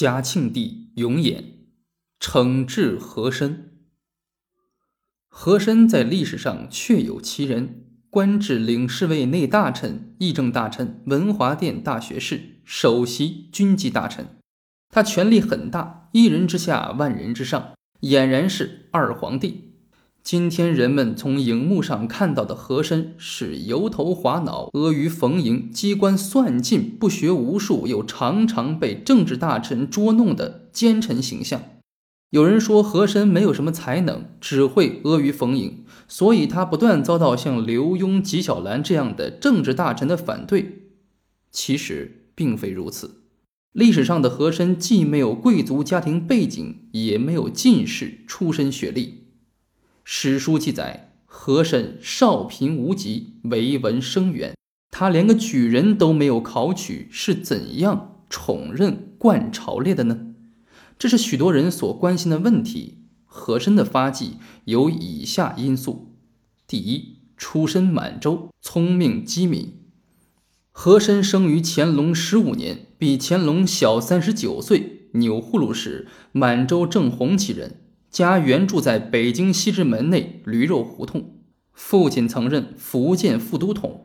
嘉庆帝永琰惩治和珅。和珅在历史上确有其人，官至领侍卫内大臣、议政大臣、文华殿大学士、首席军机大臣。他权力很大，一人之下，万人之上，俨然是二皇帝。今天人们从荧幕上看到的和珅是油头滑脑、阿谀逢迎、机关算尽、不学无术，又常常被政治大臣捉弄的奸臣形象。有人说和珅没有什么才能，只会阿谀逢迎，所以他不断遭到像刘墉、纪晓岚这样的政治大臣的反对。其实并非如此，历史上的和珅既没有贵族家庭背景，也没有进士出身学历。史书记载，和珅少贫无疾，为文生源。他连个举人都没有考取，是怎样宠任冠朝列的呢？这是许多人所关心的问题。和珅的发迹有以下因素：第一，出身满洲，聪明机敏。和珅生于乾隆十五年，比乾隆小三十九岁，钮祜禄氏，满洲正红旗人。家原住在北京西直门内驴肉胡同，父亲曾任福建副都统。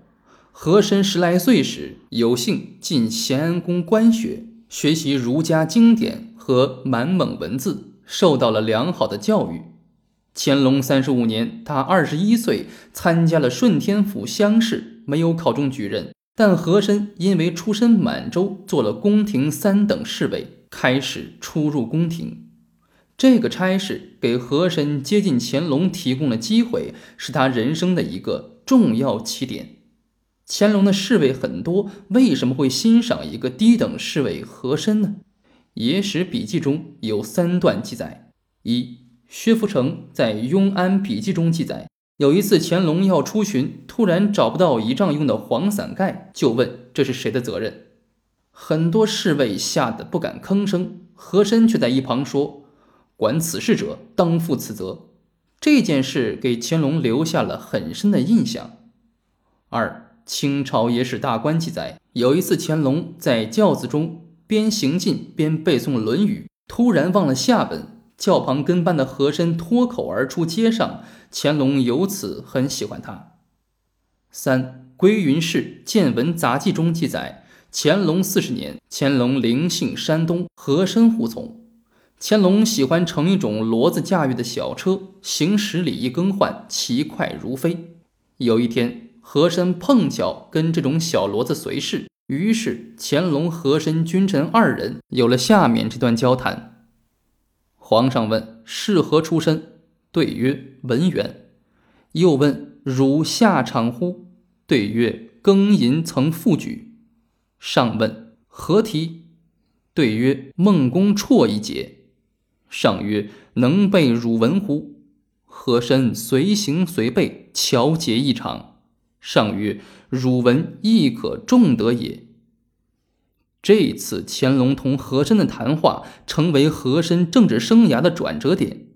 和珅十来岁时，有幸进咸安宫官学，学习儒家经典和满蒙文字，受到了良好的教育。乾隆三十五年，他二十一岁，参加了顺天府乡试，没有考中举人。但和珅因为出身满洲，做了宫廷三等侍卫，开始出入宫廷。这个差事给和珅接近乾隆提供了机会，是他人生的一个重要起点。乾隆的侍卫很多，为什么会欣赏一个低等侍卫和珅呢？野史笔记中有三段记载：一，薛福成在《雍安笔记》中记载，有一次乾隆要出巡，突然找不到仪仗用的黄伞盖，就问这是谁的责任。很多侍卫吓得不敢吭声，和珅却在一旁说。管此事者当负此责。这件事给乾隆留下了很深的印象。二，清朝野史大观记载，有一次乾隆在轿子中边行进边背诵《论语》，突然忘了下本，轿旁跟班的和珅脱口而出接上，乾隆由此很喜欢他。三，归云氏见闻杂记中记载，乾隆四十年，乾隆临幸山东，和珅护从。乾隆喜欢乘一种骡子驾驭的小车，行驶礼仪更换，骑快如飞。有一天，和珅碰巧跟这种小骡子随侍，于是乾隆、和珅君臣二人有了下面这段交谈。皇上问：“是何出身？”对曰：“文员。”又问：“汝下场乎？”对曰：“庚寅曾复举。”上问：“何题？”对曰：“孟公绰一节。”上曰：“能背汝文乎？”和珅随行随背，巧解异常。上曰：“汝文亦可重得也。”这次乾隆同和珅的谈话，成为和珅政治生涯的转折点。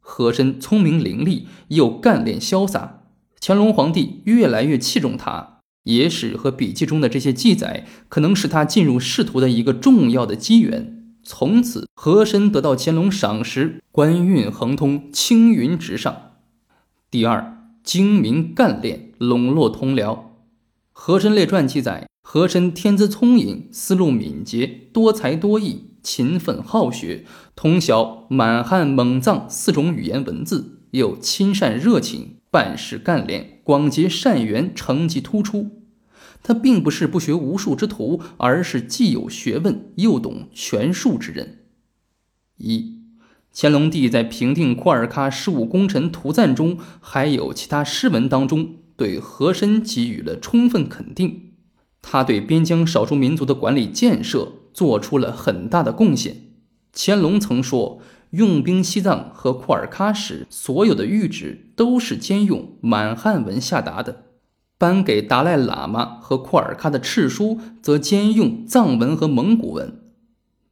和珅聪明伶俐，又干练潇洒，乾隆皇帝越来越器重他。野史和笔记中的这些记载，可能是他进入仕途的一个重要的机缘。从此，和珅得到乾隆赏识，官运亨通，青云直上。第二，精明干练，笼络同僚。《和珅列传》记载，和珅天资聪颖，思路敏捷，多才多艺，勤奋好学，通晓满汉蒙藏四种语言文字，又亲善热情，办事干练，广结善缘，成绩突出。他并不是不学无术之徒，而是既有学问又懂权术之人。一，乾隆帝在平定库尔喀事务功臣图赞中，还有其他诗文当中，对和珅给予了充分肯定。他对边疆少数民族的管理建设做出了很大的贡献。乾隆曾说，用兵西藏和库尔喀时，所有的谕旨都是兼用满汉文下达的。颁给达赖喇嘛和库尔喀的敕书，则兼用藏文和蒙古文。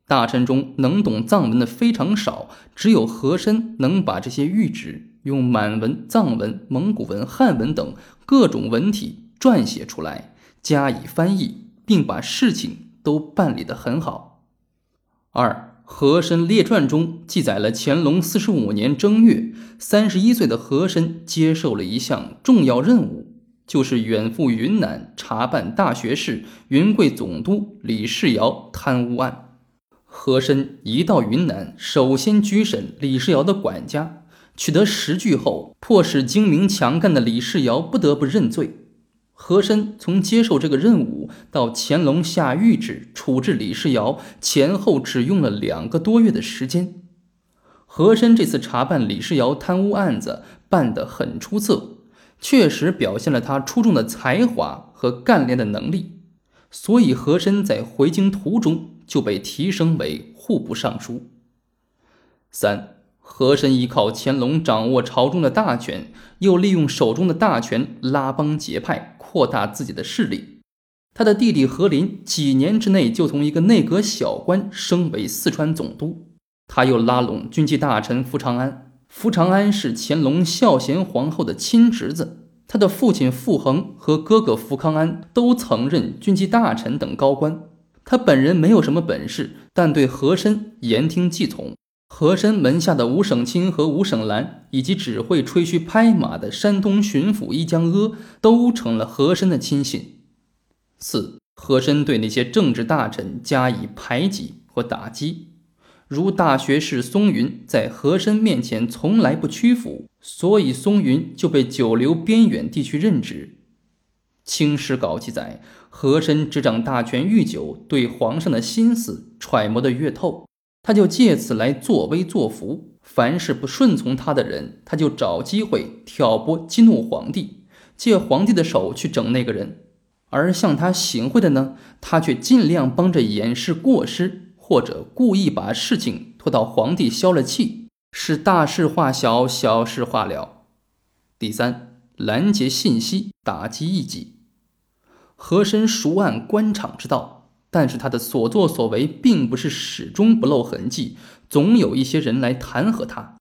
大臣中能懂藏文的非常少，只有和珅能把这些谕旨用满文、藏文、蒙古文、汉文等各种文体撰写出来，加以翻译，并把事情都办理得很好。二，和珅列传中记载了乾隆四十五年正月，三十一岁的和珅接受了一项重要任务，就是远赴云南查办大学士、云贵总督李世尧贪污案。和珅一到云南，首先拘审李世尧的管家，取得实据后，迫使精明强干的李世尧不得不认罪。和珅从接受这个任务到乾隆下谕旨处置李世尧，前后只用了两个多月的时间。和珅这次查办李世尧贪污案子办得很出色，确实表现了他出众的才华和干练的能力，所以和珅在回京途中就被提升为户部尚书。三。和珅依靠乾隆掌握朝中的大权，又利用手中的大权拉帮结派，扩大自己的势力。他的弟弟和林几年之内就从一个内阁小官升为四川总督。他又拉拢军机大臣福长安，福长安是乾隆孝贤皇后的亲侄子，他的父亲傅恒和哥哥福康安都曾任军机大臣等高官。他本人没有什么本事，但对和珅言听计从。和珅门下的吴省亲和吴省兰，以及只会吹嘘拍马的山东巡抚一江阿，都成了和珅的亲信。四，和珅对那些政治大臣加以排挤或打击，如大学士松云在和珅面前从来不屈服，所以松云就被九流边远地区任职。《清史稿》记载，和珅执掌大权愈久，对皇上的心思揣摩得越透。他就借此来作威作福，凡是不顺从他的人，他就找机会挑拨激怒皇帝，借皇帝的手去整那个人；而向他行贿的呢，他却尽量帮着掩饰过失，或者故意把事情拖到皇帝消了气，是大事化小，小事化了。第三，拦截信息，打击异己，和珅熟谙官场之道。但是他的所作所为并不是始终不露痕迹，总有一些人来弹劾他。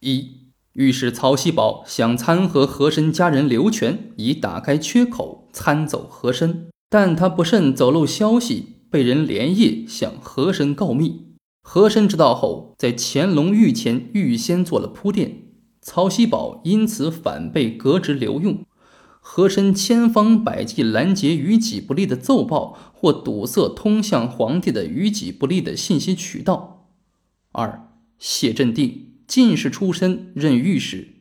一御史曹锡宝想参劾和珅家人刘全，以打开缺口，参走和珅，但他不慎走漏消息，被人连夜向和珅告密。和珅知道后，在乾隆御前预先做了铺垫，曹锡宝因此反被革职留用。和珅千方百计拦截于己不利的奏报，或堵塞通向皇帝的于己不利的信息渠道。二，谢镇定，进士出身，任御史。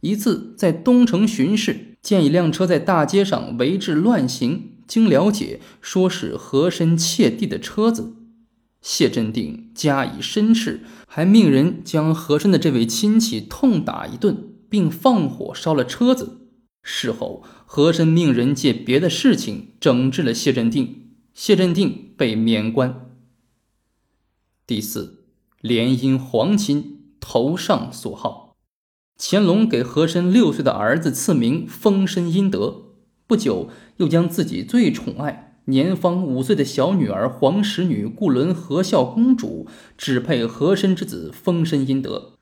一次在东城巡视，见一辆车在大街上围至乱行，经了解，说是和珅窃地的车子。谢镇定加以申斥，还命人将和珅的这位亲戚痛打一顿，并放火烧了车子。事后，和珅命人借别的事情整治了谢镇定，谢镇定被免官。第四，联姻皇亲，头上所好。乾隆给和珅六岁的儿子赐名丰绅殷德，不久又将自己最宠爱、年方五岁的小女儿皇十女固伦和孝公主指配和珅之子丰绅殷德。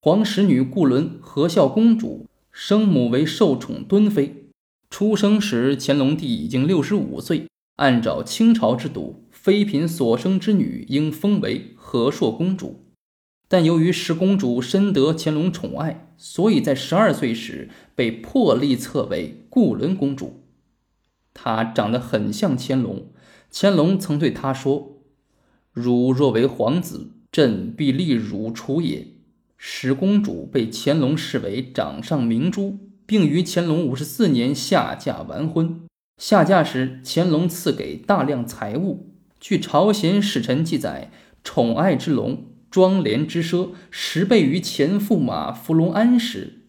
皇十女固伦和孝公主。生母为受宠敦妃，出生时乾隆帝已经六十五岁。按照清朝制度，妃嫔所生之女应封为和硕公主，但由于十公主深得乾隆宠爱，所以在十二岁时被破例册为固伦公主。她长得很像乾隆，乾隆曾对她说：“汝若为皇子，朕必立汝储也。”十公主被乾隆视为掌上明珠，并于乾隆五十四年下嫁完婚。下嫁时，乾隆赐给大量财物。据朝鲜使臣记载，宠爱之隆，庄廉之奢，十倍于前驸马福隆安时。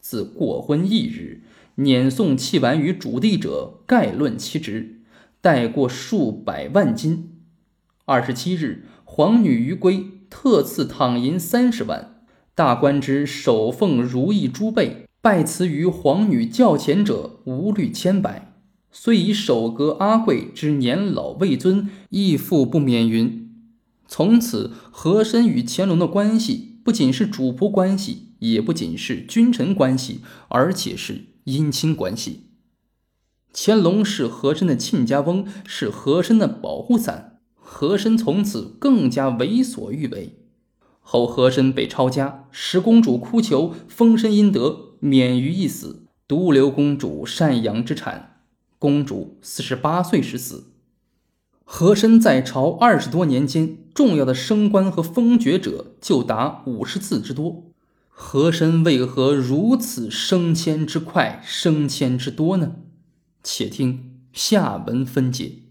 自过婚一日，辇送器玩于主地者，概论其值，带过数百万金。二十七日，皇女于归特赐躺银三十万。大官之首奉如意珠贝，拜辞于皇女轿前者无虑千百，虽以首阁阿贵之年老未尊，亦复不免云。从此，和珅与乾隆的关系不仅是主仆关系，也不仅是君臣关系，而且是姻亲关系。乾隆是和珅的亲家翁，是和珅的保护伞。和珅从此更加为所欲为。后和珅被抄家，十公主哭求封身阴德，免于一死，独留公主赡养之产。公主四十八岁时死。和珅在朝二十多年间，重要的升官和封爵者就达五十次之多。和珅为何如此升迁之快、升迁之多呢？且听下文分解。